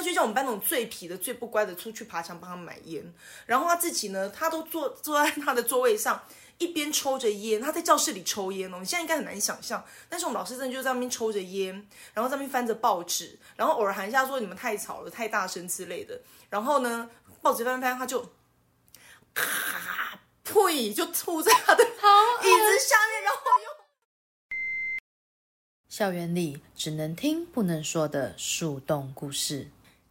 他就叫我们班那种最皮的、最不乖的出去爬墙帮他买烟，然后他自己呢，他都坐坐在他的座位上。一边抽着烟，他在教室里抽烟哦。你现在应该很难想象，但是我们老师真的就在那边抽着烟，然后在那边翻着报纸，然后偶尔喊一下说你们太吵了、太大声之类的。然后呢，报纸翻翻，他就咔呸，就吐在他的椅子下面，然后又。校园里只能听不能说的树洞故事，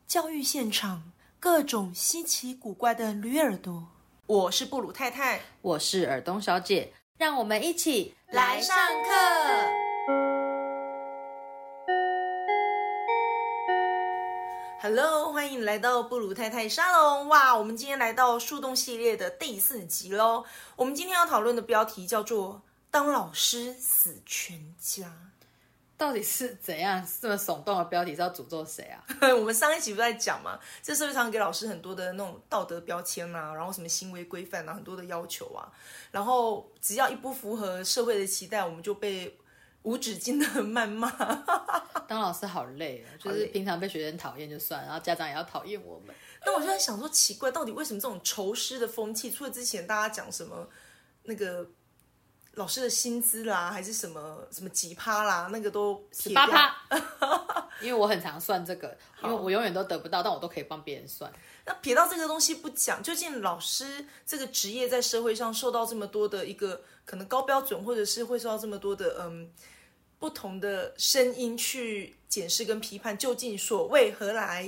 教育现场各种稀奇古怪的驴耳朵。我是布鲁太太，我是尔东小姐，让我们一起来上课。Hello，欢迎来到布鲁太太沙龙。哇，我们今天来到树洞系列的第四集喽。我们今天要讨论的标题叫做“当老师死全家”。到底是怎样这么耸动的标题是要诅咒谁啊？我们上一集不在讲嘛，这社会上给老师很多的那种道德标签啊，然后什么行为规范啊，很多的要求啊，然后只要一不符合社会的期待，我们就被无止境的谩骂。当老师好累啊，就是平常被学生讨厌就算，然后家长也要讨厌我们。那我就在想说，奇怪，到底为什么这种仇师的风气？除了之前大家讲什么那个。老师的薪资啦，还是什么什么几趴啦，那个都十八趴。因为我很常算这个，因为我永远都得不到，但我都可以帮别人算。那撇到这个东西不讲，究竟老师这个职业在社会上受到这么多的一个可能高标准，或者是会受到这么多的嗯不同的声音去检视跟批判，究竟所谓何来？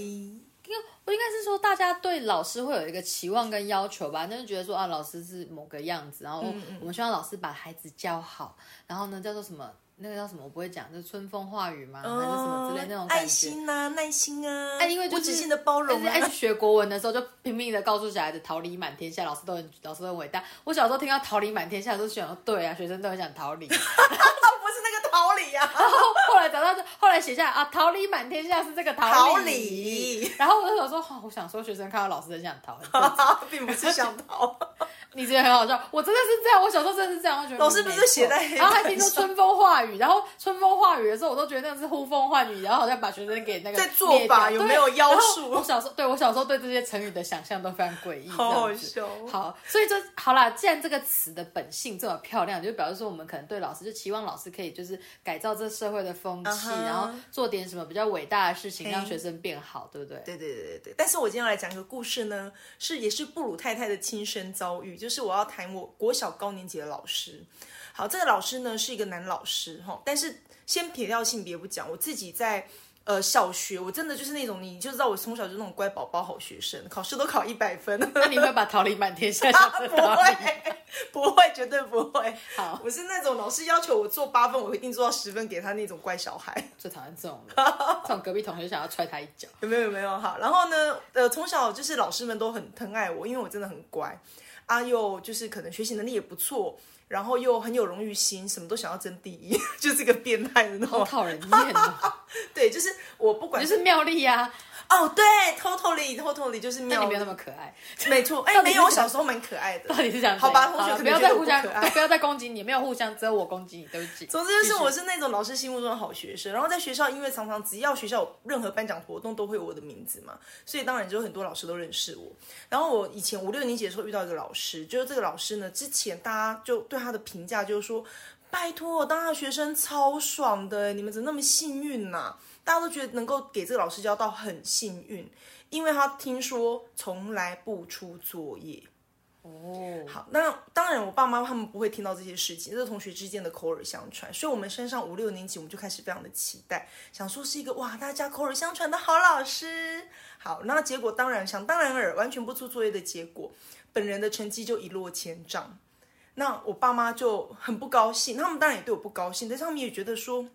我应该是说，大家对老师会有一个期望跟要求吧，就是觉得说啊，老师是某个样子，然后我们希望老师把孩子教好，然后呢，叫做什么？那个叫什么？我不会讲，就是春风化雨吗？还是什么之类那种爱心啊，耐心啊，哎，因为无止境的包容。爱学国文的时候，就拼命的告诉小孩子“桃李满天下”，老师都很老师都很伟大。我小时候听到“桃李满天下”，都想对啊，学生都很想逃离。桃李啊，然后后来找到，后来写下来啊，桃李满天下是这个桃李。然后我就想说，我想说学生看到老师很想逃，并不是想逃。你觉得很好笑，我真的是这样，我小时候真的是这样，我觉得老师不是写在，然后还听说春风化雨，然后春风化雨的时候，我都觉得那是呼风唤雨，然后好像把学生给那个在做法有没有妖术？我小时候对我小时候对这些成语的想象都非常诡异，好好笑。好，所以就好啦，既然这个词的本性这么漂亮，就表示说我们可能对老师就期望老师可以就是改造这社会的风气，然后做点什么比较伟大的事情，让学生变好，对不对？对对对对对。但是我今天要来讲一个故事呢，是也是布鲁太太的亲身遭遇，就是我要谈我。国小高年级的老师，好，这个老师呢是一个男老师哈，但是先撇掉性别不讲，我自己在呃小学，我真的就是那种你就知道我从小就那种乖宝宝好学生，考试都考一百分。那你会把桃李满天下？不会，不会，绝对不会。好，我是那种老师要求我做八分，我一定做到十分给他那种乖小孩。最讨厌这种的，这种隔壁同学想要踹他一脚。有没有？有没有？好，然后呢，呃，从小就是老师们都很疼爱我，因为我真的很乖。啊，又就是可能学习能力也不错，然后又很有荣誉心，什么都想要争第一，就是个变态的那种，讨人厌 对，就是我不管，就是妙丽呀。哦，对，totally，totally，就是没有没有那么可爱，没错。哎，没有，我小时候蛮可爱的。到底是这样？好吧，同学不要再互相，不要再攻击你，没有互相，只有我攻击你，对不起。总之就是我是那种老师心目中的好学生，然后在学校，因为常常只要学校有任何颁奖活动，都会有我的名字嘛，所以当然就有很多老师都认识我。然后我以前五六年级的时候遇到一个老师，就是这个老师呢，之前大家就对他的评价就是说，拜托，我当他学生超爽的，你们怎么那么幸运呐？大家都觉得能够给这个老师教到很幸运，因为他听说从来不出作业。哦，好，那当然我爸妈他们不会听到这些事情，这是同学之间的口耳相传。所以，我们升上五六年级，我们就开始非常的期待，想说是一个哇，大家口耳相传的好老师。好，那结果当然想当然尔，完全不出作业的结果，本人的成绩就一落千丈。那我爸妈就很不高兴，他们当然也对我不高兴，但是他们也觉得说。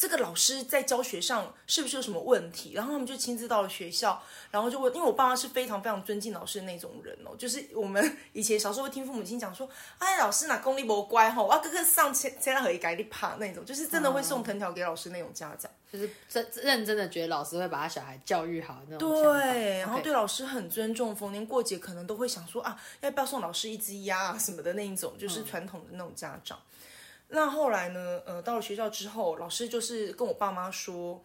这个老师在教学上是不是有什么问题？然后他们就亲自到了学校，然后就问，因为我爸妈是非常非常尊敬老师的那种人哦，就是我们以前小时候会听父母亲讲说，哎，老师哪功力不乖哈，我要哥哥上前前来和一改你怕那种，就是真的会送藤条给老师那种家长，就是真认真的觉得老师会把他小孩教育好那种。对，然后对老师很尊重，逢年过节可能都会想说啊，要不要送老师一只鸭啊什么的那一种，就是传统的那种家长。那后来呢？呃，到了学校之后，老师就是跟我爸妈说，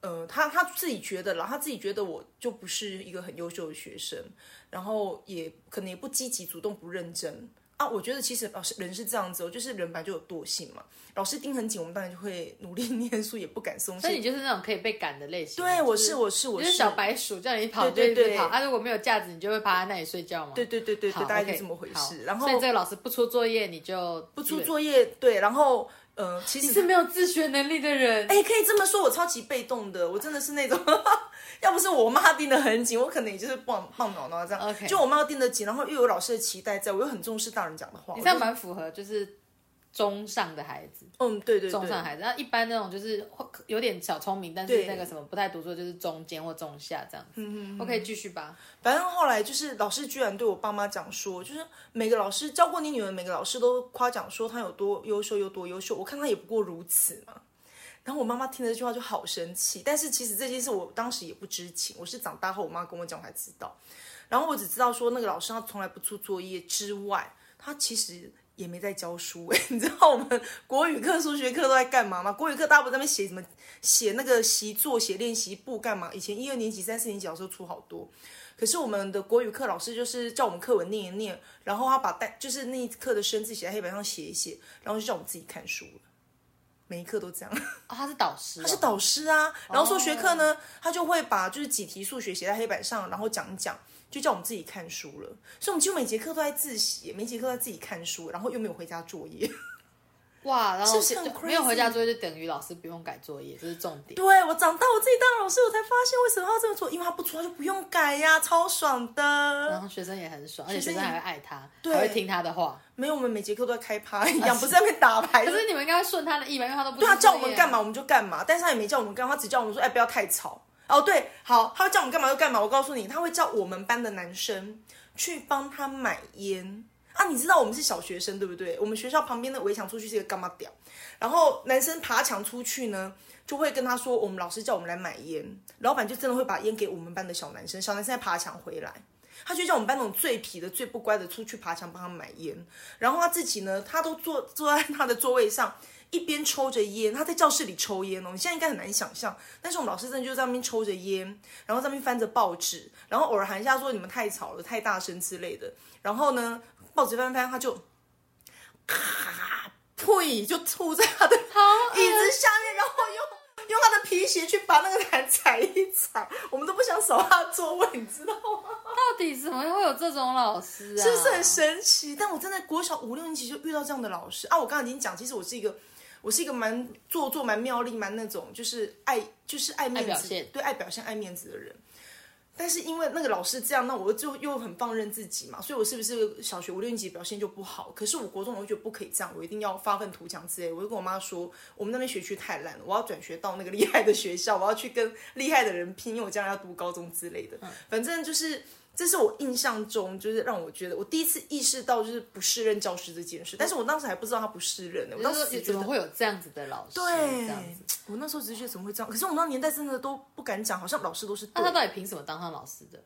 呃，他他自己觉得啦，他自己觉得我就不是一个很优秀的学生，然后也可能也不积极主动，不认真啊。我觉得其实老师人是这样子哦，就是人本来就有惰性嘛。老师盯很紧，我们当然就会努力 念书，也不敢松懈。所以你就是那种可以被赶的类型。对，我是我是我是小白鼠，叫你跑就对对跑。啊，如果没有架子，你就会趴在那里睡觉嘛？对对对对对，大概就这么回事。然后，所以这个老师不出作业，你就不出作业。对，然后呃，其实是没有自学能力的人。哎，可以这么说，我超级被动的，我真的是那种，要不是我妈盯得很紧，我可能也就是棒棒脑脑这样。OK，就我妈盯得紧，然后又有老师的期待，在我又很重视大人讲的话，你这样蛮符合，就是。中上的孩子，嗯，对对，中上孩子，那一般那种就是有点小聪明，但是那个什么不太读书，就是中间或中下这样子。嗯嗯，OK，继续吧。反正后来就是老师居然对我爸妈讲说，就是每个老师教过你女儿，每个老师都夸奖说她有多优秀，有多优秀。我看她也不过如此嘛。然后我妈妈听了这句话就好生气，但是其实这件事我当时也不知情，我是长大后我妈跟我讲才知道。然后我只知道说那个老师他从来不出作业之外，他其实。也没在教书哎，你知道我们国语课、数学课都在干嘛吗？国语课大部分在那边写什么？写那个习作、写练习簿干嘛？以前一二年级、三四年级老师出好多，可是我们的国语课老师就是叫我们课文念一念，然后他把带就是那一课的生字写在黑板上写一写，然后就叫我们自己看书了。每一课都这样。哦，他是导师，他是导师啊。然后数学课呢，他就会把就是几题数学写在黑板上，然后讲一讲。就叫我们自己看书了，所以我们几乎每节课都在自习，每节课都在自己看书，然后又没有回家作业。哇，然后没有回家作业就等于老师不用改作业，这是重点。对我长大我自己当老师，我才发现为什么要这么做，因为他不出他就不用改呀，超爽的。然后学生也很爽，而且学生还会爱他，还会听他的话。没有，我们每节课都在开趴一样，不是在那边打牌。可是你们应该会顺他的意吧，因为他都不对他叫我们干嘛我们就干嘛，但是他也没叫我们干，他只叫我们说，哎，不要太吵。哦，对，好，他会叫我们干嘛就干嘛。我告诉你，他会叫我们班的男生去帮他买烟啊。你知道我们是小学生，对不对？我们学校旁边的围墙出去是一个干嘛屌，然后男生爬墙出去呢，就会跟他说，我们老师叫我们来买烟。老板就真的会把烟给我们班的小男生，小男生在爬墙回来，他就叫我们班那种最皮的、最不乖的出去爬墙帮他买烟。然后他自己呢，他都坐坐在他的座位上。一边抽着烟，他在教室里抽烟哦。你现在应该很难想象，但是我们老师真的就在那边抽着烟，然后在那边翻着报纸，然后偶尔喊一下说你们太吵了、太大声之类的。然后呢，报纸翻翻，他就咔呸，就吐在他的 椅子下面，然后用 用他的皮鞋去把那个台踩一踩。我们都不想扫他的座位，你知道吗？到底怎么会有这种老师啊？是不是很神奇？但我真的国小五六年级就遇到这样的老师啊！我刚刚已经讲，其实我是一个。我是一个蛮做作、蛮妙丽、蛮那种，就是爱就是爱面子，对爱表现、爱面子的人。但是因为那个老师这样，那我就又很放任自己嘛，所以我是不是小学五六年级表现就不好？可是我国中我就觉得不可以这样，我一定要发愤图强之类。我就跟我妈说，我们那边学区太烂了，我要转学到那个厉害的学校，我要去跟厉害的人拼，因为我将来要读高中之类的。反正就是。这是我印象中，就是让我觉得我第一次意识到就是不适任教师这件事，但是我当时还不知道他不适任呢。我当时怎么会有这样子的老师？对，我那时候只是觉得怎么会这样？可是我们那年代真的都不敢讲，好像老师都是。那他到底凭什么当上老师的？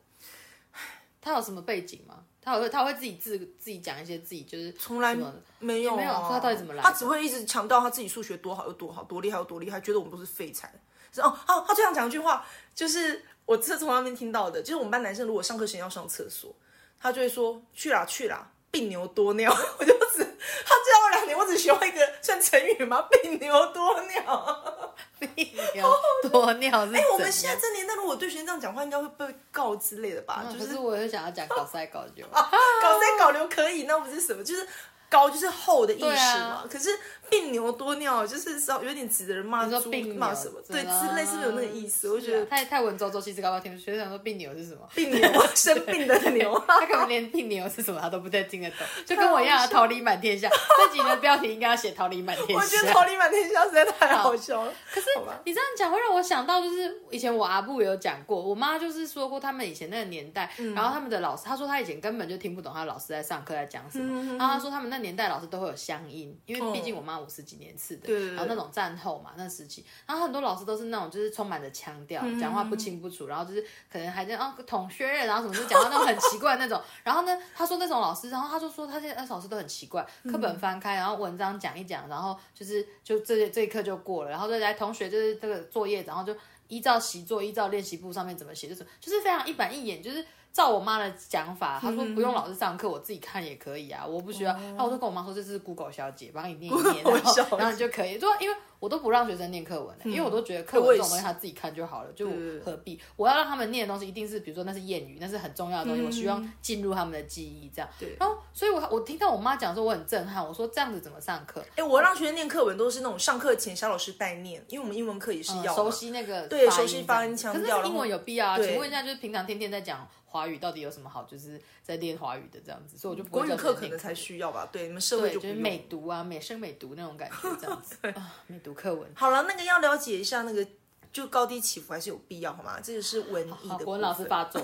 他有什么背景吗？他会他会自己自自己讲一些自己就是从来没有没有他到底怎么来？他只会一直强调他自己数学多好有多好多厉害有多厉害，觉得我们都是废材。是哦哦，他最想讲一句话就是。我是从那边听到的，就是我们班男生如果上课时间要上厕所，他就会说去啦去啦，病牛多尿。我就只他教我两年，我只学会一个算成语吗？病牛多尿，病牛多尿。哎，我们现在这年代，如果对学生这样讲话，应该会被告之类的吧？就是我也想要讲搞塞搞流，搞塞搞流可以，那不是什么？就是。高就是厚的意思嘛，可是病牛多尿就是稍有点指的人骂猪骂什么，对，之类是不是有那个意思？我觉得太太文绉绉，其实刚刚听学生说病牛是什么？病牛生病的牛，他可能连病牛是什么他都不太听得懂，就跟我一样，桃李满天下。这集的标题应该要写桃李满天下。我觉得桃李满天下实在太好笑了。可是你这样讲会让我想到，就是以前我阿布有讲过，我妈就是说过他们以前那个年代，然后他们的老师，他说他以前根本就听不懂他老师在上课在讲什么，然后他说他们那年代老师都会有。乡音，因为毕竟我妈五十几年次的，然后那种战后嘛，那时期，然后很多老师都是那种就是充满着腔调，讲话不清不楚，然后就是可能还在啊同学，然后什么就讲到那种很奇怪那种。然后呢，他说那种老师，然后他就说他现在那老师都很奇怪，课本翻开，然后文章讲一讲，然后就是就这这一课就过了，然后再来同学就是这个作业，然后就。依照习作、依照练习簿上面怎么写，就是就是非常一板一眼，就是照我妈的讲法，她说不用老师上课，我自己看也可以啊，我不需要。那我就跟我妈说，这是 Google 小姐帮你念一念，然后然后你就可以。就因为我都不让学生念课文，因为我都觉得课文这种东西他自己看就好了，就何必？我要让他们念的东西一定是，比如说那是谚语，那是很重要的东西，我希望进入他们的记忆，这样。对。然后，所以我我听到我妈讲说，我很震撼。我说这样子怎么上课？哎，我让学生念课文都是那种上课前肖老师代念，因为我们英文课也是要熟悉那个对熟悉发音腔调。可是英文有必要啊？请问一下，就是平常天天在讲华语，到底有什么好？就是在练华语的这样子，所以我就国语课可能才需要吧？对，你们社会就是美读啊，美声美读那种感觉，这样子 啊，美读课文。好了，那个要了解一下那个。就高低起伏还是有必要，好吗？这个是文艺的。国文老师 发作，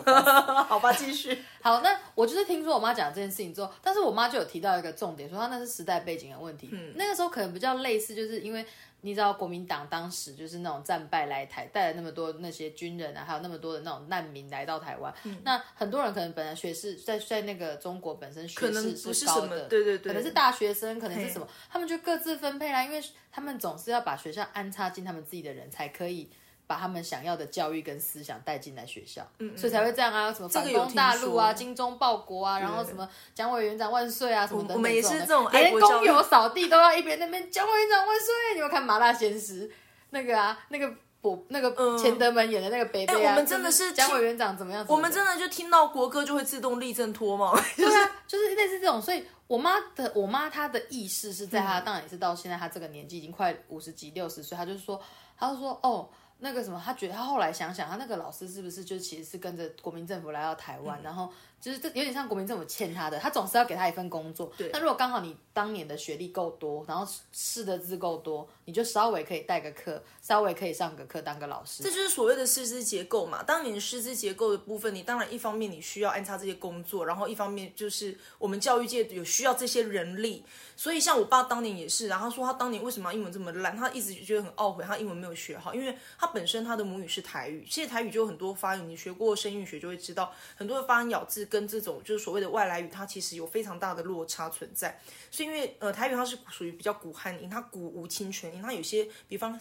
好吧，继续。好，那我就是听说我妈讲这件事情之后，但是我妈就有提到一个重点，说她那是时代背景的问题。嗯，那个时候可能比较类似，就是因为你知道国民党当时就是那种战败来台，带了那么多那些军人啊，还有那么多的那种难民来到台湾。嗯，那很多人可能本来学士在在那个中国本身学士是高的，对对对，可能是大学生，可能是什么，他们就各自分配啦，因为他们总是要把学校安插进他们自己的人才可以。把他们想要的教育跟思想带进来学校，嗯所以才会这样啊，什么反攻大陆啊，精忠报国啊，然后什么蒋委员长万岁啊，什么的。我们也是这种，连工友扫地都要一边那边蒋委员长万岁。你们看《麻辣鲜师》那个啊，那个我那个钱德门演的那个北北啊，我们真的是蒋委员长怎么样？我们真的就听到国歌就会自动立正脱吗？对啊，就是类似这种。所以我妈的我妈她的意识是在她当然也是到现在她这个年纪已经快五十几六十岁，她就说，她就说哦。那个什么，他觉得他后来想想，他那个老师是不是就其实是跟着国民政府来到台湾，然后。就是这有点像国民政府欠他的，他总是要给他一份工作。对。那如果刚好你当年的学历够多，然后试的字够多，你就稍微可以带个课，稍微可以上个课当个老师。这就是所谓的师资结构嘛。当年师资结构的部分，你当然一方面你需要安插这些工作，然后一方面就是我们教育界有需要这些人力。所以像我爸当年也是，然后说他当年为什么英文这么烂，他一直觉得很懊悔，他英文没有学好，因为他本身它的母语是台语，其实台语就有很多发音，你学过声韵学就会知道，很多的发音咬字跟这种就是所谓的外来语，它其实有非常大的落差存在。是因为呃台语它是属于比较古汉音，它古无清全音，它有些比方。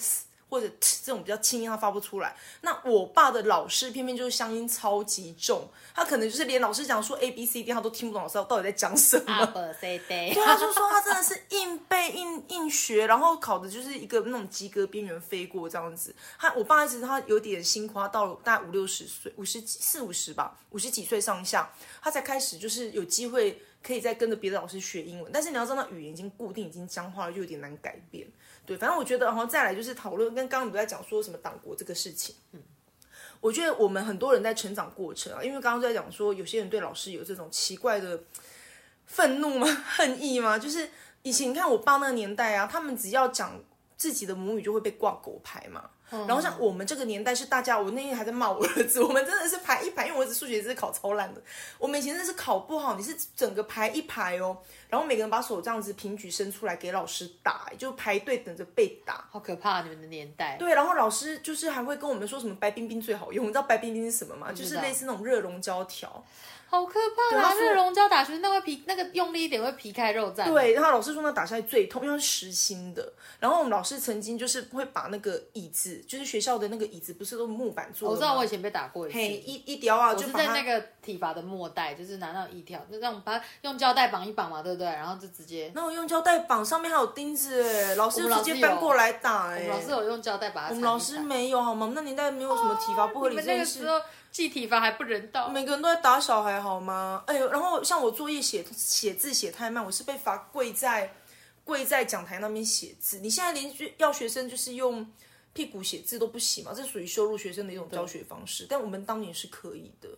或者这种比较轻音，他发不出来。那我爸的老师偏偏就是乡音超级重，他可能就是连老师讲说 A B C D，他都听不懂老师到底在讲什么。对，他就说他真的是硬背硬硬学，然后考的就是一个那种及格边缘飞过这样子。他我爸其实他有点辛苦，他到了大概五六十岁，五十四五十吧，五十几岁上下，他才开始就是有机会可以再跟着别的老师学英文。但是你要知道，语言已经固定，已经僵化了，就有点难改变。对，反正我觉得，然后再来就是讨论，跟刚刚你不在讲说什么党国这个事情。嗯，我觉得我们很多人在成长过程啊，因为刚刚在讲说，有些人对老师有这种奇怪的愤怒吗？恨意吗？就是以前你看我爸那个年代啊，他们只要讲自己的母语就会被挂狗牌嘛。然后像我们这个年代是大家，我那天还在骂我儿子，我们真的是排一排，因为我儿子数学是考超烂的，我们以前真的是考不好，你是整个排一排哦，然后每个人把手这样子平举伸出来给老师打，就排队等着被打，好可怕！你们的年代。对，然后老师就是还会跟我们说什么白冰冰最好用，你知道白冰冰是什么吗？就是类似那种热熔胶条。好可怕啊！热熔胶打学生，那会皮那个用力一点会皮开肉绽。对，然后老师说那打下来最痛，因为是实心的。然后我们老师曾经就是会把那个椅子，就是学校的那个椅子，不是都木板做的我知道我以前被打过一次。嘿，一一雕啊，就是在那个体罚的末代，就是拿那一条，就让我们把它用胶带绑一绑嘛，对不对？然后就直接。那我用胶带绑，上面还有钉子，哎，老师直接搬过来打，哎。老师有用胶带把它。我们老师没有好吗？我们那年代没有什么体罚不合理这件事。记体罚还不人道，每个人都在打小孩好吗？哎呦，然后像我作业写写字写太慢，我是被罚跪在跪在讲台那边写字。你现在连要学生就是用屁股写字都不行嘛？这属于羞辱学生的一种教学方式。但我们当年是可以的，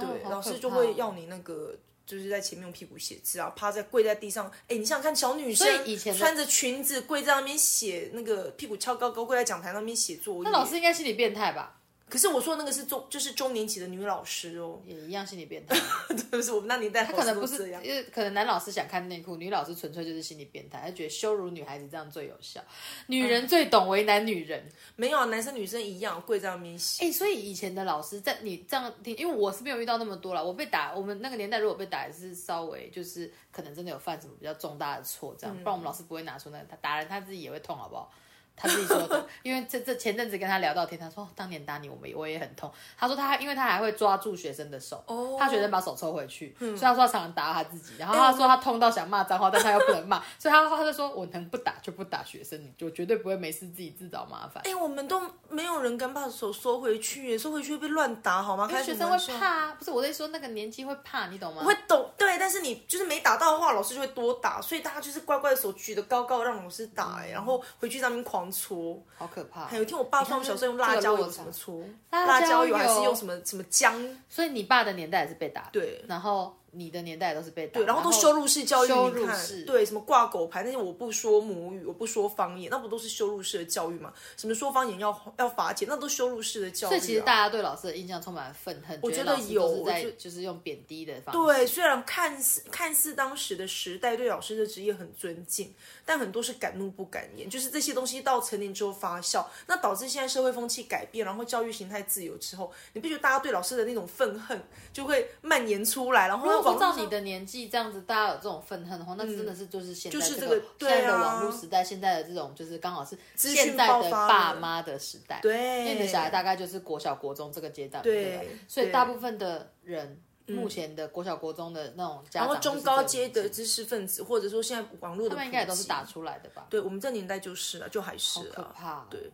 对，老师就会要你那个就是在前面用屁股写字啊，趴在跪在地上。哎，你想想看，小女生以前穿着裙子跪在那边写那个屁股翘高高跪在讲台那边写作业，那老师应该心理变态吧？可是我说那个是中，就是中年级的女老师哦，也一样心理变态。不是我们那年代，可能不是，因为可能男老师想看内裤，女老师纯粹就是心理变态，他觉得 羞辱女孩子这样最有效，女人最懂为难女人。没有，男生女生一样跪在那边洗。哎，所以以前的老师在你这样听，因为我是没有遇到那么多了。我被打，我们那个年代如果被打，也是稍微就是可能真的有犯什么比较重大的错，这样，不然我们老师不会拿出那个他打人，他自己也会痛，好不好？他自己说的，因为这这前阵子跟他聊到天，他说、哦当年打你，我们我也很痛。他说他因为他还会抓住学生的手，哦怕学生把手抽回去，所以他说他常常打他自己。然后他说他痛到想骂脏话，但他又不能骂，所以他他就说我能不打就不打学生，你就绝对不会没事自己自找麻烦。哎、我们都没有人敢把手收回去耶，收回去会被乱打好吗？开因为学生会怕啊，不是我在说那个年纪会怕，你懂吗？会懂对，但是你就是没打到的话，老师就会多打，所以大家就是乖乖的手举得高高，让老师打、哎、然后回去上面狂搓。好可怕还。有一天我爸说我们小时候用辣椒油怎么搓，辣辣椒椒油油还是用什么什么姜，所以你爸的年代也是被打的，对然后你的年代都是被打，对，然后都羞辱式教育，羞你看辱式，对，什么挂狗牌，那些我不说母语，我不说方言，那不都是羞辱式的教育吗？什么说方言要要罚钱，那都羞辱式的教育、啊。所以其实大家对老师的印象充满了愤恨，我觉得有都是在就是用贬低的方式。对，虽然看似看似当时的时代对老师的职业很尊敬，但很多是敢怒不敢言，就是这些东西到成年之后发酵，那导致现在社会风气改变，然后教育形态自由之后，你不觉得大家对老师的那种愤恨就会蔓延出来，然后如果照你的年纪这样子，大家有这种愤恨的话，那真的是就是现在这就是这个现在的网络时代，现在的这种就是刚好是现在的爸妈的时代。对，因为你的小孩大概就是国小、国中这个阶段，对所以大部分的人目前的国小、国中的那种家长，然后中高阶的，知识分子，或者说现在网络的他们应该也都是打出来的吧？对我们这年代就是了，就还是啊。可怕。对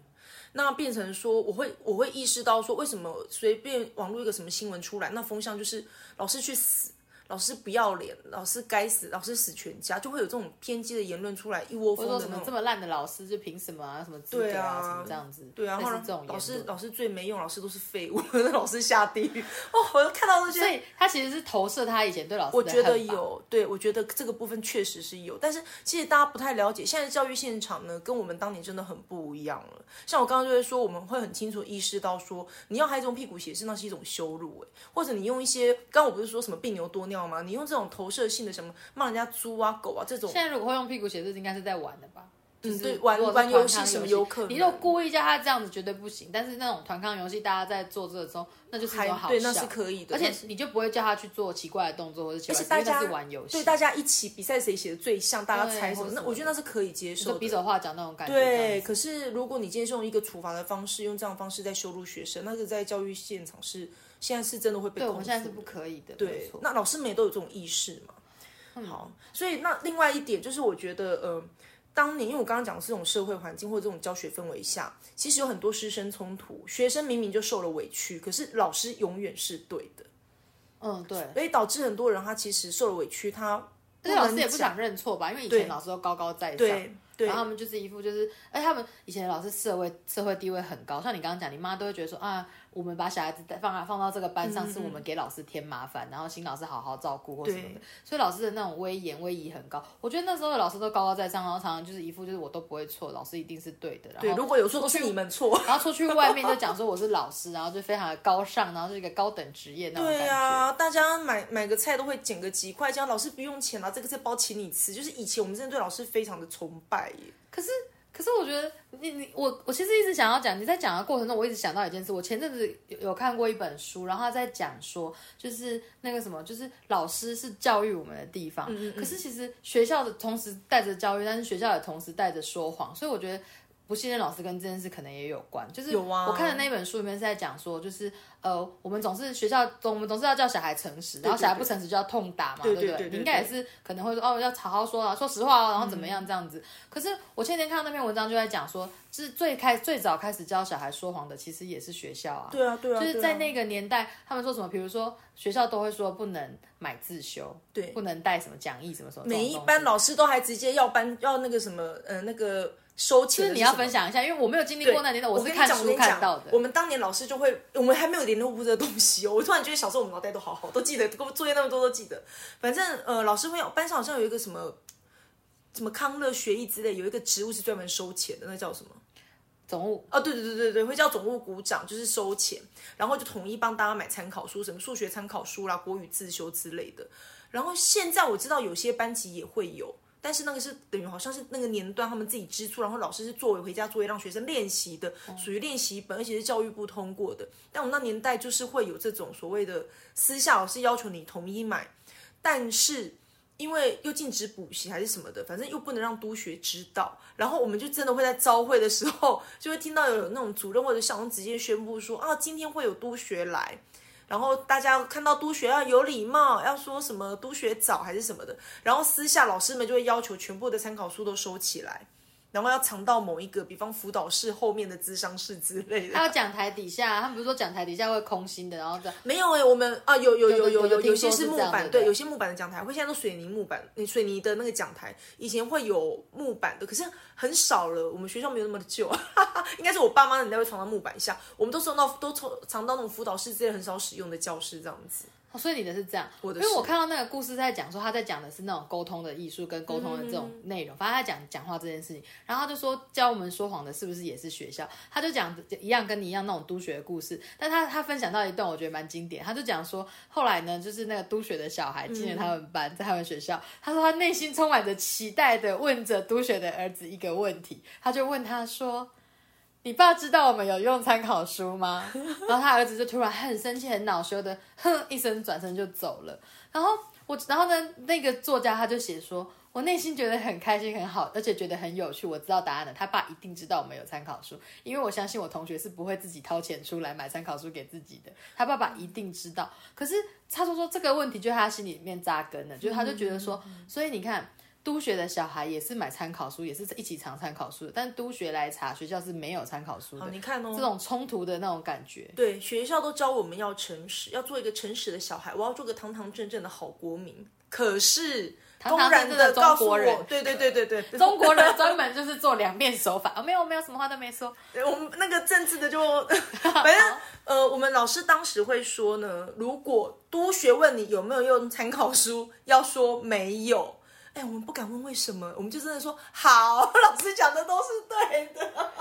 那变成说，我会我会意识到说，为什么随便网络一个什么新闻出来，那风向就是老是去死，老师不要脸，老师该死，老师死全家，就会有这种偏激的言论出来，一窝或者说什么这。么烂的老师就凭什么啊？什么资格对啊什么这样子？对啊，类然后这种老师老师最没用，老师都是废物，那老师下地狱。哦，我看到这些，所以他其实是投射他以前对老师的我觉得，有，对我觉得这个部分确实是有，但是其实大家不太了解，现在教育现场呢，跟我们当年真的很不一样了。像我刚刚就会说，我们会很清楚意识到说，你要孩子用屁股写字，那是一种羞辱，哎，或者你用一些，刚刚我不是说什么病牛多尿吗？你用这种投射性的什么骂人家猪啊狗啊这种，现在如果会用屁股写字，应该是在玩的吧？就是嗯对玩玩游戏什么有可能你如果故意叫他这样子，绝对不行。但是那种团康游戏，大家在做这个时候，那就是一还种好笑，对那是可以的，而且你就不会叫他去做奇怪的动作或者奇怪的事，大家玩游戏，对大家一起比赛谁写的最像，大家猜什么？那我觉得那是可以接受比手画脚那种感觉。对，可是如果你今天是用一个处罚的方式，用这样的方式在羞辱学生，那个在教育现场是现在是真的会被对，我们现在是不可以的。没对，那老师们也都有这种意识嘛。好，所以那另外一点就是，我觉得呃，当年因为我刚刚讲的是这种社会环境或者这种教学氛围下，其实有很多师生冲突，学生明明就受了委屈，可是老师永远是对的，嗯，对。所以导致很多人他其实受了委屈，他这老师也不想认错吧？因为以前老师都高高在上，对对然后他们就是一副就是，哎他们以前的老师社会社会地位很高，像你刚刚讲，你妈都会觉得说啊，我们把小孩子带放放到这个班上，是我们给老师添麻烦，然后请老师好好照顾或什么的，所以老师的那种威严威仪很高。我觉得那时候的老师都高高在上，然后常常就是一副就是我都不会错，老师一定是对的。然对，后如果有错都是你们错。然后出去外面就讲说我是老师，然后就非常的高尚，然后是一个高等职业那种感觉。对啊，大家买买个菜都会减个几块，这样老师不用钱啊，这个是包请你吃。就是以前我们真的对老师非常的崇拜耶。可是，可是我觉得你你我我其实一直想要讲，你在讲的过程中，我一直想到一件事。我前阵子有有看过一本书，然后他在讲说，就是那个什么，就是老师是教育我们的地方。嗯可是其实学校的同时带着教育，但是学校也同时带着说谎，所以我觉得。不信任老师跟这件事可能也有关，就是我看的那本书里面是在讲说，就是呃，我们总是学校总我们总是要叫小孩诚实，然后小孩不诚实就要痛打嘛，不对？不对你应该也是可能会说哦，要好好说啊，说实话哦，然后怎么样这样子。可是我前天看到那篇文章就在讲说，就是最开最早开始教小孩说谎的，其实也是学校啊。对啊，对啊，就是在那个年代，他们说什么，比如说学校都会说不能买自修，对不能带什么讲义什么什么。每一班老师都还直接要班要那个什么呃那个收钱的就是你要分享一下，因为我没有经历过那年代，我跟你讲，我是看书跟你讲看到的。我们当年老师就会，我们还没有联络部这个东西哦。我突然觉得小时候我们脑袋都好好，都记得，作业那么多都记得。反正呃，老师会有班上好像有一个什么什么康乐学艺之类，有一个职务是专门收钱的，那叫什么？总务哦，对对对对对，会叫总务股长，就是收钱，然后就统一帮大家买参考书，什么数学参考书啦、国语自修之类的。然后现在我知道有些班级也会有，但是那个是等于好像是那个年段他们自己支出，然后老师是作为回家作业让学生练习的，属于练习本，而且是教育部通过的。但我们那年代就是会有这种所谓的私下老师要求你统一买，但是因为又禁止补习还是什么的，反正又不能让督学知道，然后我们就真的会在招会的时候，就会听到有那种主任或者校长直接宣布说啊，今天会有督学来，然后大家看到督学要有礼貌，要说什么督学早还是什么的，然后私下老师们就会要求全部的参考书都收起来。然后要藏到某一个，比方辅导室后面的咨商室之类的。还有讲台底下，他们不是说讲台底下会空心的，然后这样。没有哎，我们啊有有有有有，有些是木板，对，有些木板的讲台会现在都水泥木板，水泥的那个讲台，以前会有木板的，可是很少了。我们学校没有那么的旧，应该是我爸妈那代会藏到木板下，我们都藏到都藏藏到那种辅导室之类很少使用的教室这样子。所以你的是这样，因为我看到那个故事在讲说他在讲的是那种沟通的艺术跟沟通的这种内容，反正他讲讲话这件事情，然后他就说教我们说谎的是不是也是学校？他就讲一样跟你一样那种督学的故事，但他他分享到一段我觉得蛮经典，他就讲说后来呢，就是那个督学的小孩进了他们班，在他们学校，他说他内心充满着期待的问着督学的儿子一个问题，他就问他说。你爸知道我们有用参考书吗？然后他儿子就突然很生气、很恼羞的哼一声，转身就走了。然后我，然后呢，那个作家他就写说，我内心觉得很开心、很好，而且觉得很有趣。我知道答案了，他爸一定知道我们有参考书，因为我相信我同学是不会自己掏钱出来买参考书给自己的。他爸爸一定知道。可是他说说这个问题就在他心里面扎根了，就是他就觉得说，所以你看。督学的小孩也是买参考书，也是一起藏参考书的，但督学来查学校是没有参考书的。你看哦，这种冲突的那种感觉。对，学校都教我们要诚实，要做一个诚实的小孩，我要做个堂堂正正的好国民。可是，堂堂正正的告诉我，对对对对对，中国人 专门就是做两面手法。啊，没有没有，什么话都没说。我们那个政治的就，反正呃，我们老师当时会说呢，如果督学问你有没有用参考书，要说没有。哎，我们不敢问为什么，我们就真的说好，老师讲的都是对的，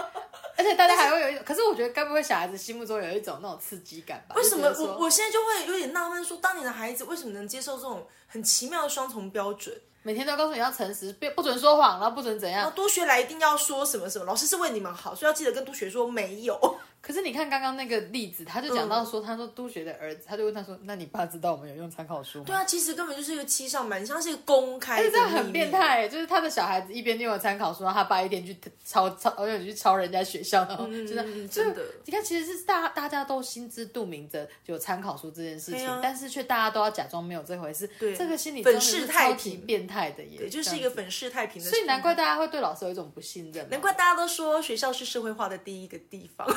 而且大家还会有一种，可是我觉得该不会小孩子心目中有一种那种刺激感吧？为什么我我现在就会有点纳闷，说当年的孩子为什么能接受这种很奇妙的双重标准？每天都告诉你要诚实，不不准说谎，然后不准怎样？多学来一定要说什么什么？老师是为你们好，所以要记得跟多学说没有。可是你看刚刚那个例子，他就讲到说，他说督学的儿子，他就问他说：“那你爸知道我们有用参考书吗？”对啊，其实根本就是一个欺上瞒下，是一个公开。这样很变态，就是他的小孩子一边用了参考书，然后他爸一天去抄抄，而且去抄人家学校，然后真的真的。你看，其实是大大家都心知肚明的有参考书这件事情，但是却大家都要假装没有这回事。对，这个心理粉饰太平，变态的耶。对，就是一个粉饰太平的。所以难怪大家会对老师有一种不信任。难怪大家都说学校是社会化的第一个地方。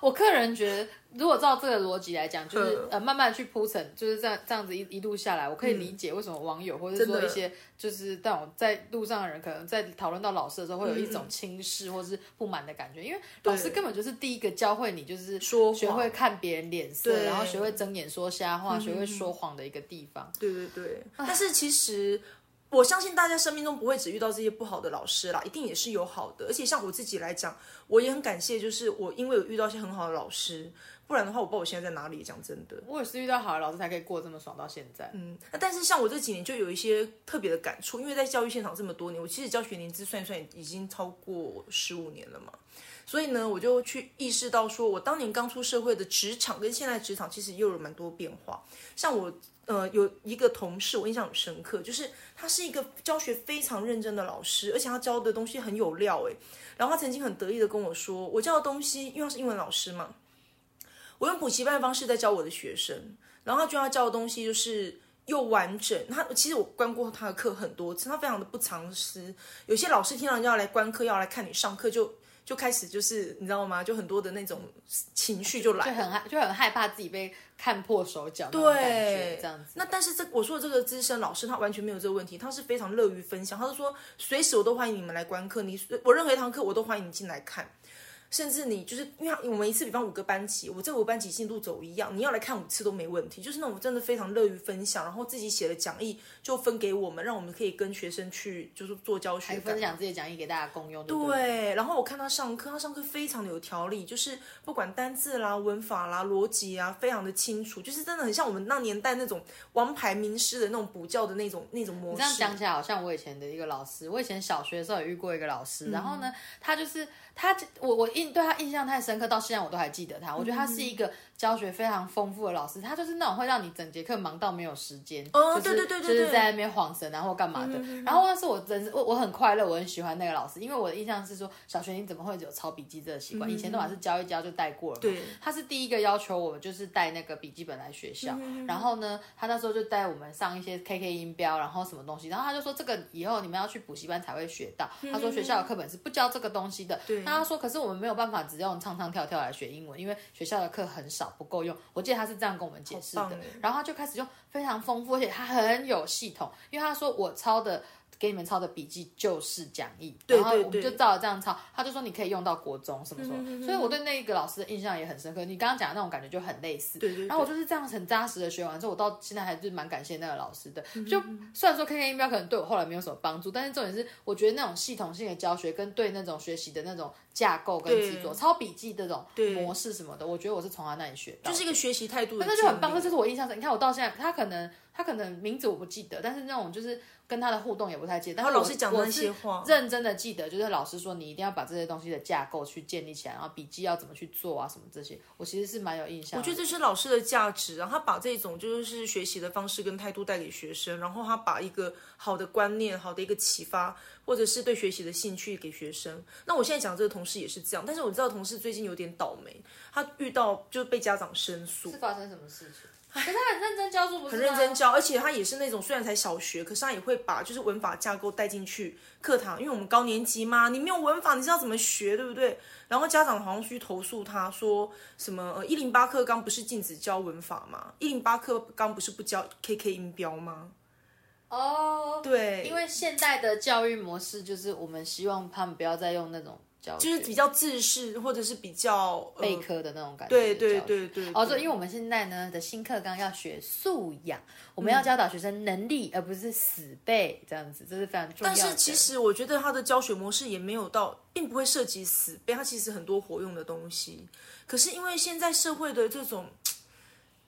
我个人觉得，如果照这个逻辑来讲，就是呃，慢慢去铺陈，就是这样这样子一一路下来，我可以理解为什么网友或者说一些就是但我在路上的人，可能在讨论到老师的时候，会有一种轻视或是不满的感觉，因为老师根本就是第一个教会你就是说学会看别人脸色，然后学会睁眼说瞎话，学会说谎的一个地方。对对对，但是其实。我相信大家生命中不会只遇到这些不好的老师啦，一定也是有好的。而且像我自己来讲，我也很感谢，就是我因为有遇到一些很好的老师，不然的话，我不知道我现在在哪里。讲真的，我也是遇到好的老师才可以过这么爽到现在。嗯，但是像我这几年就有一些特别的感触，因为在教育现场这么多年，我其实教学年资算一算已经超过十五年了嘛，所以呢，我就去意识到，说我当年刚出社会的职场跟现在职场其实又有蛮多变化。像我。呃，有一个同事我印象很深刻，就是他是一个教学非常认真的老师，而且他教的东西很有料诶。然后他曾经很得意的跟我说，我教的东西，因为他是英文老师嘛，我用补习班的方式在教我的学生。然后他觉得他教的东西就是又完整。他其实我关过他的课很多次，他非常的不藏私。有些老师听到人家要来观课，要来看你上课就。就开始就是你知道吗？就很多的那种情绪就来了，就很害就很害怕自己被看破手脚，对，这样子。那但是这我说的这个资深老师他完全没有这个问题，他是非常乐于分享，他就说随时我都欢迎你们来观课，你我任何一堂课我都欢迎你进来看。甚至你就是因为我们一次比方五个班级，我这五个班级进度走一样，你要来看五次都没问题。就是那种真的非常乐于分享，然后自己写的讲义就分给我们，让我们可以跟学生去就是做教学，分享自己的讲义给大家共用。对，然后我看他上课，他上课非常的有条理，就是不管单字啦、文法啦、逻辑啊，非常的清楚，就是真的很像我们那年代那种王牌名师的那种补教的那种那种模式。这样讲起来，好像我以前的一个老师，我以前小学的时候也遇过一个老师，然后呢，他就是他我我。印对他印象太深刻，到现在我都还记得他。我觉得他是一个教学非常丰富的老师，他就是那种会让你整节课忙到没有时间，哦就是对对对对对就是在那边晃神然后干嘛的。然后那是我真是我我很快乐，我很喜欢那个老师，因为我的印象是说，小学你怎么会有抄笔记这个习惯？以前都还是教一教就带过了。对他是第一个要求我们就是带那个笔记本来学校，然后呢，他那时候就带我们上一些 KK 音标，然后什么东西，然后他就说这个以后你们要去补习班才会学到。他说学校的课本是不教这个东西的。对那他说可是我们没有办法只用唱唱跳跳来学英文，因为学校的课很少，不够用。我记得他是这样跟我们解释的然后他就开始用非常丰富，而且他很有系统，因为他说我抄的。给你们抄的笔记就是讲义，对然后我们就照着这样抄。他就说你可以用到国中什么时候，所以我对那一个老师的印象也很深刻。你刚刚讲的那种感觉就很类似，对对对然后我就是这样很扎实的学完之后，我到现在还是蛮感谢那个老师的。嗯就虽然说 K K 音标可能对我后来没有什么帮助，但是重点是我觉得那种系统性的教学跟对那种学习的那种架构跟制作、抄笔记这种模式什么的，我觉得我是从他那里学到的。就是一个学习态度那就很棒，这就是我印象深。你看我到现在，他可能他可能名字我不记得，但是那种就是跟他的互动也不太记得。但是然后老师讲的那些话认真的记得，就是老师说你一定要把这些东西的架构去建立起来，然后笔记要怎么去做啊，什么这些，我其实是蛮有印象。我觉得这是老师的价值，然后他把这种就是学习的方式跟态度带给学生，然后他把一个好的观念、好的一个启发，或者是对学习的兴趣给学生。那我现在讲这个同事也是这样，但是我知道同事最近有点倒霉，他遇到就是被家长申诉是，发生什么事情？可是他很认真教书，不是很认真教，而且他也是那种虽然才小学，可是他也会把就是文法架构带进去课堂，因为我们高年级嘛，你没有文法，你知道怎么学，对不对？然后家长好像去投诉他说什么呃一零八课纲不是禁止教文法吗？一零八课纲不是不教 KK 音标吗？哦，对，因为现代的教育模式就是我们希望他们不要再用那种教，就是比较自式或者是比较呃备课的那种感觉。对对对对，哦，对对，因为我们现在呢的新课纲要学素养，我们要教导学生能力，而不是死背这样子，这是非常重要的。但是其实我觉得他的教学模式也没有到，并不会涉及死背，他其实很多活用的东西。可是因为现在社会的这种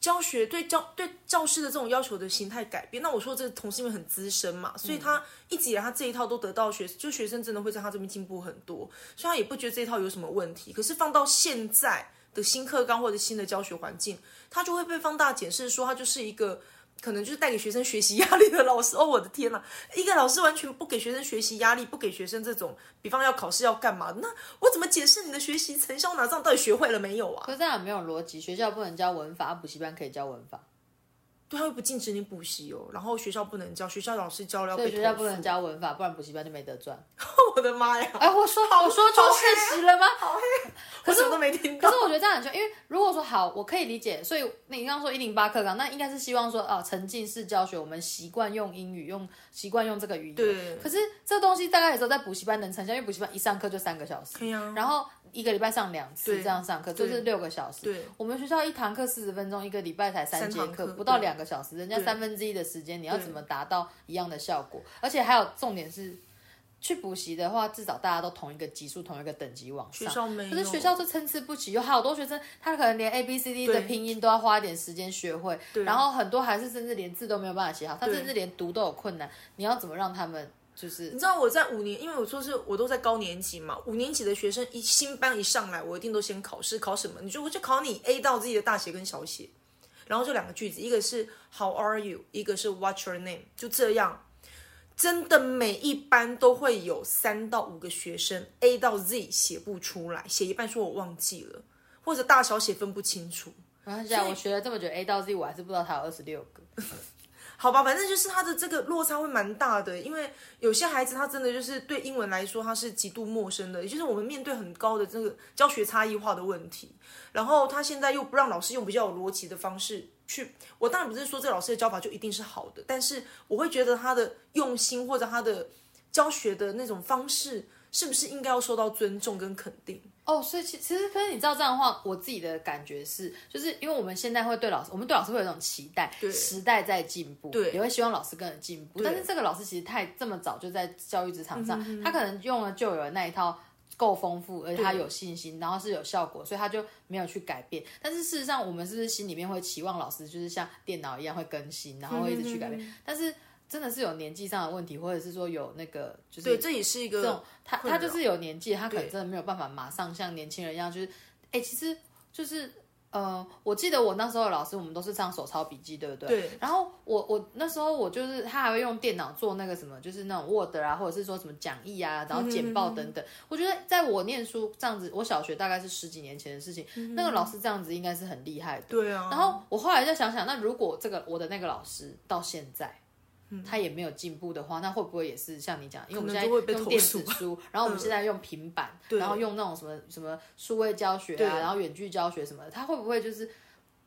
教学对教对教师的这种要求的形态改变，那我说这个同事因为很资深嘛，所以他一直以来他这一套都得到学，就学生真的会在他这边进步很多，所以他也不觉得这一套有什么问题。可是放到现在的新课纲或者新的教学环境，他就会被放大检视，说他就是一个。可能就是带给学生学习压力的老师哦，我的天呐，一个老师完全不给学生学习压力，不给学生这种，比方要考试要干嘛，那我怎么解释你的学习成效拿上到底学会了没有啊？可是这样没有逻辑，学校不能教文法，补习班可以教文法，对，他又不禁止你补习哦，然后学校不能教，学校老师教了要被学校不能教文法，不然补习班就没得赚。我的妈呀！哎，我说我说出事实了吗？好可是我都没听到。可是我觉得这样很凶，因为如果说好，我可以理解，所以你刚刚说一零八课纲，那应该是希望说啊，沉浸式教学，我们习惯用英语，用习惯用这个语言。对可是这东西大概也只有在补习班能成效，因为补习班一上课就三个小时，对呀然后一个礼拜上两次对这样上课，就是六个小时。对我们学校一堂课四十分钟，一个礼拜才三节课，不到对两个小时，人家三分之一的时间，你要怎么达到一样的效果？而且还有重点是。去补习的话，至少大家都同一个级数、同一个等级往上。学校没有，可是学校就参差不齐，有好多学生他可能连 A B C D 的拼音都要花一点时间学会，然后很多还是甚至连字都没有办法写好，他甚至连读都有困难。你要怎么让他们就是你知道我在五年，因为我说是我都在高年级嘛，五年级的学生一新班一上来，我一定都先考试，考什么？你就我就考你 A 到自己的大写跟小写，然后就两个句子，一个是 How are you，一个是 What's your name，就这样。真的每一班都会有三到五个学生 A 到 Z 写不出来，写一半说我忘记了，或者大小写分不清楚。没关系啊，我学了这么久 A 到 Z，我还是不知道它有二十六个。好吧，反正就是他的这个落差会蛮大的，因为有些孩子他真的就是对英文来说他是极度陌生的，也就是我们面对很高的这个教学差异化的问题，然后他现在又不让老师用比较有逻辑的方式去，我当然不是说这个老师的教法就一定是好的，但是我会觉得他的用心或者他的教学的那种方式，是不是应该要受到尊重跟肯定？哦，所以其其实可是你知道这样的话，我自己的感觉是，就是因为我们现在会对老师，我们对老师会有一种期待，时代在进步，对也会希望老师跟着进步。但是这个老师其实太这么早就在教育职场上，他可能用了旧有的那一套。够丰富，而且他有信心，然后是有效果，所以他就没有去改变。但是事实上，我们是不是心里面会期望老师就是像电脑一样会更新，然后会一直去改变？但是真的是有年纪上的问题，或者是说有那个就是对，这也是一个这种他他就是有年纪，他可能真的没有办法马上像年轻人一样，就是哎、其实就是呃，我记得我那时候的老师，我们都是上手抄笔记，对不对？对。然后我我那时候我就是他还会用电脑做那个什么，就是那种 Word 啊，或者是说什么讲义啊，然后简报等等。我觉得在我念书这样子，我小学大概是十几年前的事情，那个老师这样子应该是很厉害的。对啊。然后我后来再想想，那如果这个我的那个老师到现在。他也没有进步的话，那会不会也是像你讲？因为我们现在用电子书，然后我们现在用平板，然后用那种什么什么数位教学啊，然后远距教学什么的，他会不会就是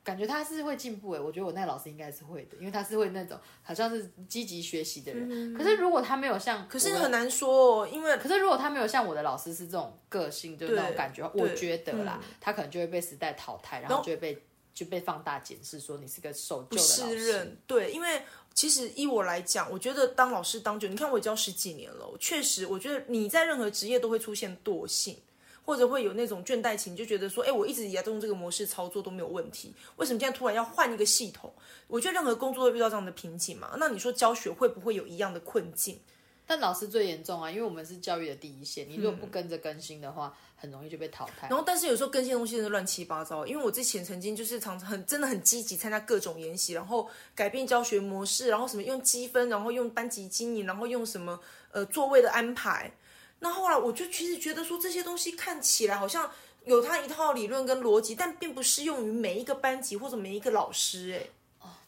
感觉他是会进步？哎，我觉得我那老师应该是会的，因为他是会那种好像是积极学习的人。可是如果他没有像，可是很难说，因为可是如果他没有像我的老师是这种个性，就是那种感觉，我觉得啦，他可能就会被时代淘汰，然后就会被就被放大检视，说你是个守旧的老师。对，因为。其实依我来讲，我觉得当老师当久，你看我也教十几年了，确实，我觉得你在任何职业都会出现惰性，或者会有那种倦怠情，就觉得说，哎，我一直以来都用这个模式操作都没有问题，为什么现在突然要换一个系统？我觉得任何工作都遇到这样的瓶颈嘛。那你说教学会不会有一样的困境？但老师最严重啊，因为我们是教育的第一线，你如果不跟着更新的话。很容易就被淘汰。然后，但是有时候更新东西真的乱七八糟。因为我之前曾经就是常常很真的很积极参加各种研习，然后改变教学模式，然后什么用积分，然后用班级经营，然后用什么呃座位的安排。那后来我就其实觉得说这些东西看起来好像有它一套理论跟逻辑，但并不适用于每一个班级或者每一个老师。哎。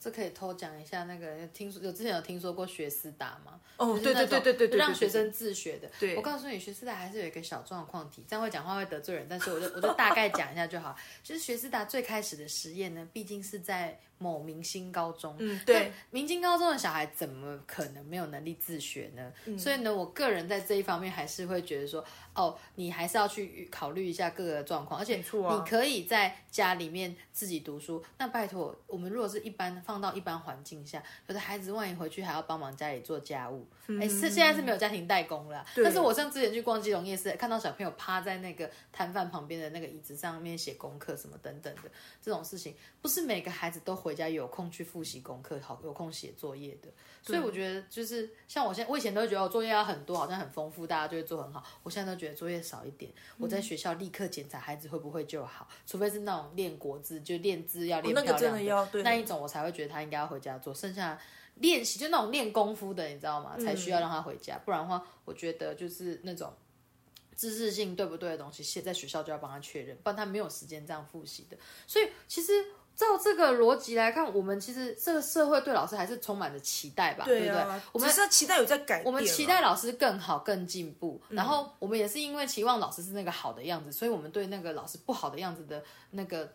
这可以偷讲一下，那个听说有之前有听说过学思达吗？哦，对对对对对对，让学生自学的。对，我告诉你，学思达还是有一个小状况题，这样会讲话会得罪人，但是我就我就大概讲一下就好。就是学思达最开始的实验呢，毕竟是在。某明星高中，嗯，对，明星高中的小孩怎么可能没有能力自学呢？所以呢，我个人在这一方面还是会觉得说，哦，你还是要去考虑一下各个状况，而且你可以在家里面自己读书。那拜托，我们如果是一般放到一般环境下，有的孩子万一回去还要帮忙家里做家务，哎，是现在是没有家庭代工了。但是我像之前去逛基隆夜市，看到小朋友趴在那个摊贩旁边的那个椅子上面写功课什么等等的这种事情，不是每个孩子都回。回家有空去复习功课，好有空写作业的，所以我觉得就是像我现在，我以前都觉得我作业要很多，好像很丰富，大家就会做很好。我现在都觉得作业少一点，我在学校立刻检查孩子会不会就好，除非是那种练国字，就练字要练漂亮的那一种，我才会觉得他应该要回家做。剩下练习就那种练功夫的，你知道吗？才需要让他回家，不然的话，我觉得就是那种知识性对不对的东西，现在学校就要帮他确认，不然他没有时间这样复习的。所以其实。照这个逻辑来看，我们其实这个社会对老师还是充满着期待吧，对不对？我们是期待有在改变，我们期待老师更好、更进步。然后我们也是因为期望老师是那个好的样子，所以我们对那个老师不好的样子的那个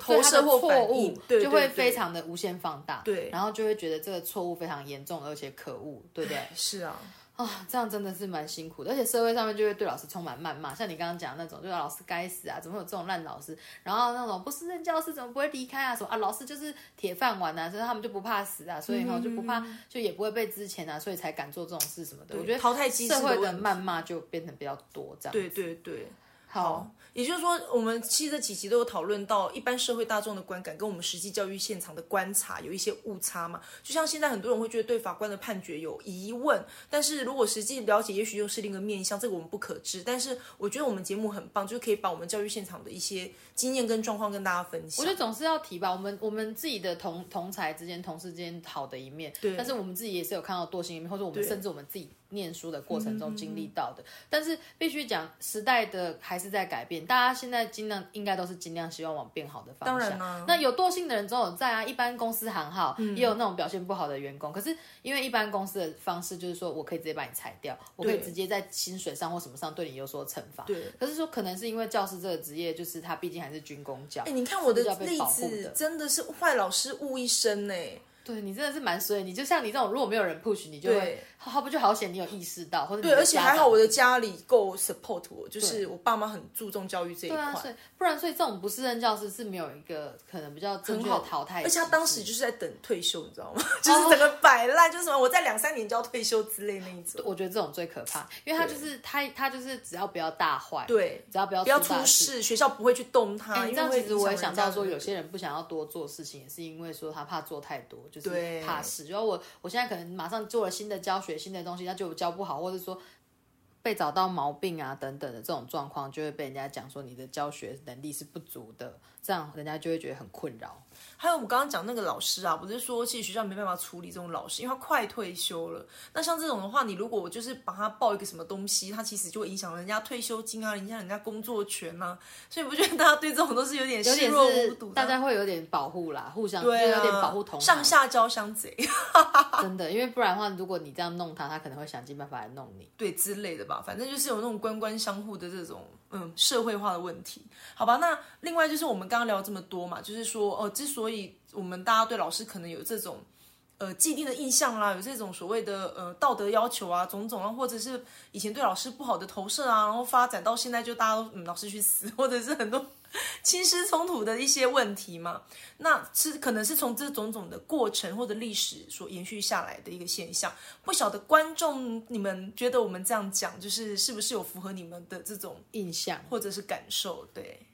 投射或错误，就会非常的无限放大。对，然后就会觉得这个错误非常严重，而且可恶，对不对？是啊。啊，这样真的是蛮辛苦的，而且社会上面就会对老师充满谩骂，像你刚刚讲那种，就老师该死啊，怎么有这种烂老师？然后那种不是任教师怎么不会离开啊？什么啊，老师就是铁饭碗啊，所以他们就不怕死啊，所以哈就不怕，就也不会被之前啊，所以才敢做这种事什么的。我觉得淘汰机社会的谩骂就变成比较多这样。对对对。好，也就是说，我们其实这几集都有讨论到一般社会大众的观感跟我们实际教育现场的观察有一些误差嘛。就像现在很多人会觉得对法官的判决有疑问，但是如果实际了解，也许又是另一个面向，这个我们不可知。但是我觉得我们节目很棒，就是可以把我们教育现场的一些经验跟状况跟大家分享。我觉得总是要提吧，我们我们自己的同同才之间、同事之间好的一面，对，但是我们自己也是有看到惰性一面，或者我们甚至我们自己。念书的过程中经历到的，但是必须讲，时代的还是在改变。大家现在尽量应该都是尽量希望往变好的方向。当然那有惰性的人总有在啊。一般公司行号也有那种表现不好的员工。可是因为一般公司的方式就是说我可以直接把你裁掉，我可以直接在薪水上或什么上对你有所惩罚。对。可是说可能是因为教师这个职业，就是他毕竟还是军工教。哎，你看我的例子，真的是坏老师误一生呢。对你真的是蛮衰，你就像你这种，如果没有人 push，你就会，好不就好险，你有意识到，或者对，而且还好我的家里够 support 我，就是我爸妈很注重教育这一块，不然所以这种不是任教师是没有一个可能比较正确的淘汰，而且他当时就是在等退休，你知道吗？就是整个摆烂，就是什么我在两三年就要退休之类那一种。我觉得这种最可怕，因为他就是他他就是只要不要大坏，对，只要不要不要出事，学校不会去动他。这样其实我也想到说，有些人不想要多做事情，也是因为说他怕做太多，就是怕。事。然后我我现在可能马上做了新的教学新的东西，那就教不好，或者说被找到毛病啊等等的这种状况，就会被人家讲说你的教学能力是不足的，这样人家就会觉得很困扰。还有我们刚刚讲那个老师啊，不是说其实学校没办法处理这种老师，因为他快退休了。那像这种的话，你如果就是帮他报一个什么东西，他其实就会影响人家退休金啊，影响人家工作权啊。所以不觉得大家对这种都是有点视若无睹，大家会有点保护啦，互相对有点保护同上下交相贼。真的，因为不然的话，如果你这样弄他，他可能会想尽办法来弄你，对之类的吧。反正就是有那种官官相护的这种嗯社会化的问题，好吧？那另外就是我们刚刚聊这么多嘛，就是说哦，之所以我们大家对老师可能有这种呃既定的印象啦，有这种所谓的呃道德要求啊，种种啊，或者是以前对老师不好的投射啊，然后发展到现在就大家都嗯老师去死，或者是很多 亲师冲突的一些问题嘛，那是可能是从这种种的过程或者历史所延续下来的一个现象。不晓得观众你们觉得我们这样讲，就是是不是有符合你们的这种印象或者是感受？对。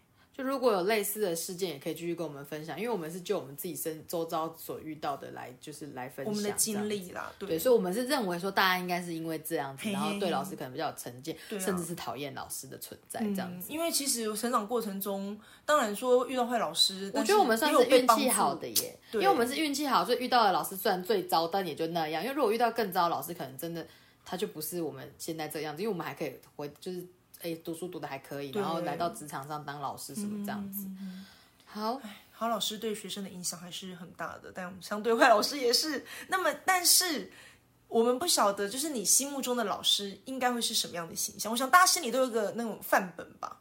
如果有类似的事件，也可以继续跟我们分享，因为我们是就我们自己身周遭所遇到的来，就是来分享我们的经历啦。对，所以，我们是认为说，大家应该是因为这样子，然后对老师可能比较有成见，甚至是讨厌老师的存在这样子。因为其实成长过程中，当然说遇到坏老师，我觉得我们算是运气好的耶，因为我们是运气好，所以遇到的老师虽然最糟，但也就那样。因为如果遇到更糟的老师，可能真的他就不是我们现在这样子，因为我们还可以回就是。哎，读书读的还可以，然后来到职场上当老师什么这样子。好，好老师对学生的影响还是很大的，但相对坏老师也是。那么，但是我们不晓得，就是你心目中的老师应该会是什么样的形象？我想大家心里都有个那种范本吧。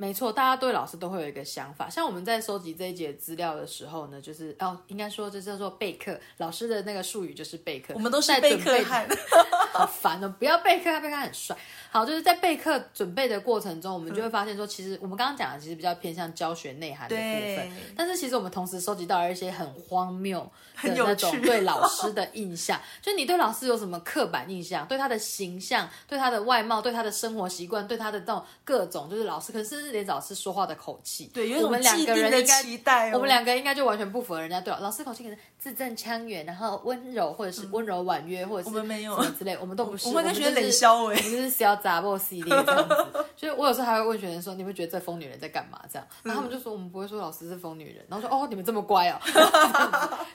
没错，大家对老师都会有一个想法。像我们在收集这一节资料的时候呢，就是哦，应该说这叫做备课。老师的那个术语就是备课。我们都是备课汉，好烦哦！不要备课，备课很帅。好，就是在备课准备的过程中，我们就会发现说，其实我们刚刚讲的其实比较偏向教学内涵的部分。但是其实我们同时收集到了一些很荒谬的那种对老师的印象。就你对老师有什么刻板印象？对他的形象，对他的外貌，对他的生活习惯，对他的这种各种，就是老师可是。连老师说话的口气，对，我们两个人应该，我们两个应该就完全不符合人家对老师口气，可能字正腔圆，然后温柔，或者是温柔婉约，或者是什么之类，我们都不是。我们在学冷笑，哎，我们就是小杂货系列这样子。所以我有时候还会问学生说：“你会觉得这疯女人在干嘛？”这样，然后他们就说：“我们不会说老师是疯女人。”然后说：“哦，你们这么乖哦。”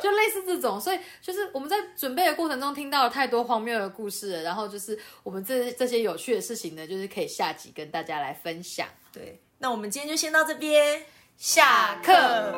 就类似这种，所以就是我们在准备的过程中听到了太多荒谬的故事，然后就是我们这这些有趣的事情呢，就是可以下集跟大家来分享。对。那我们今天就先到这边，下课。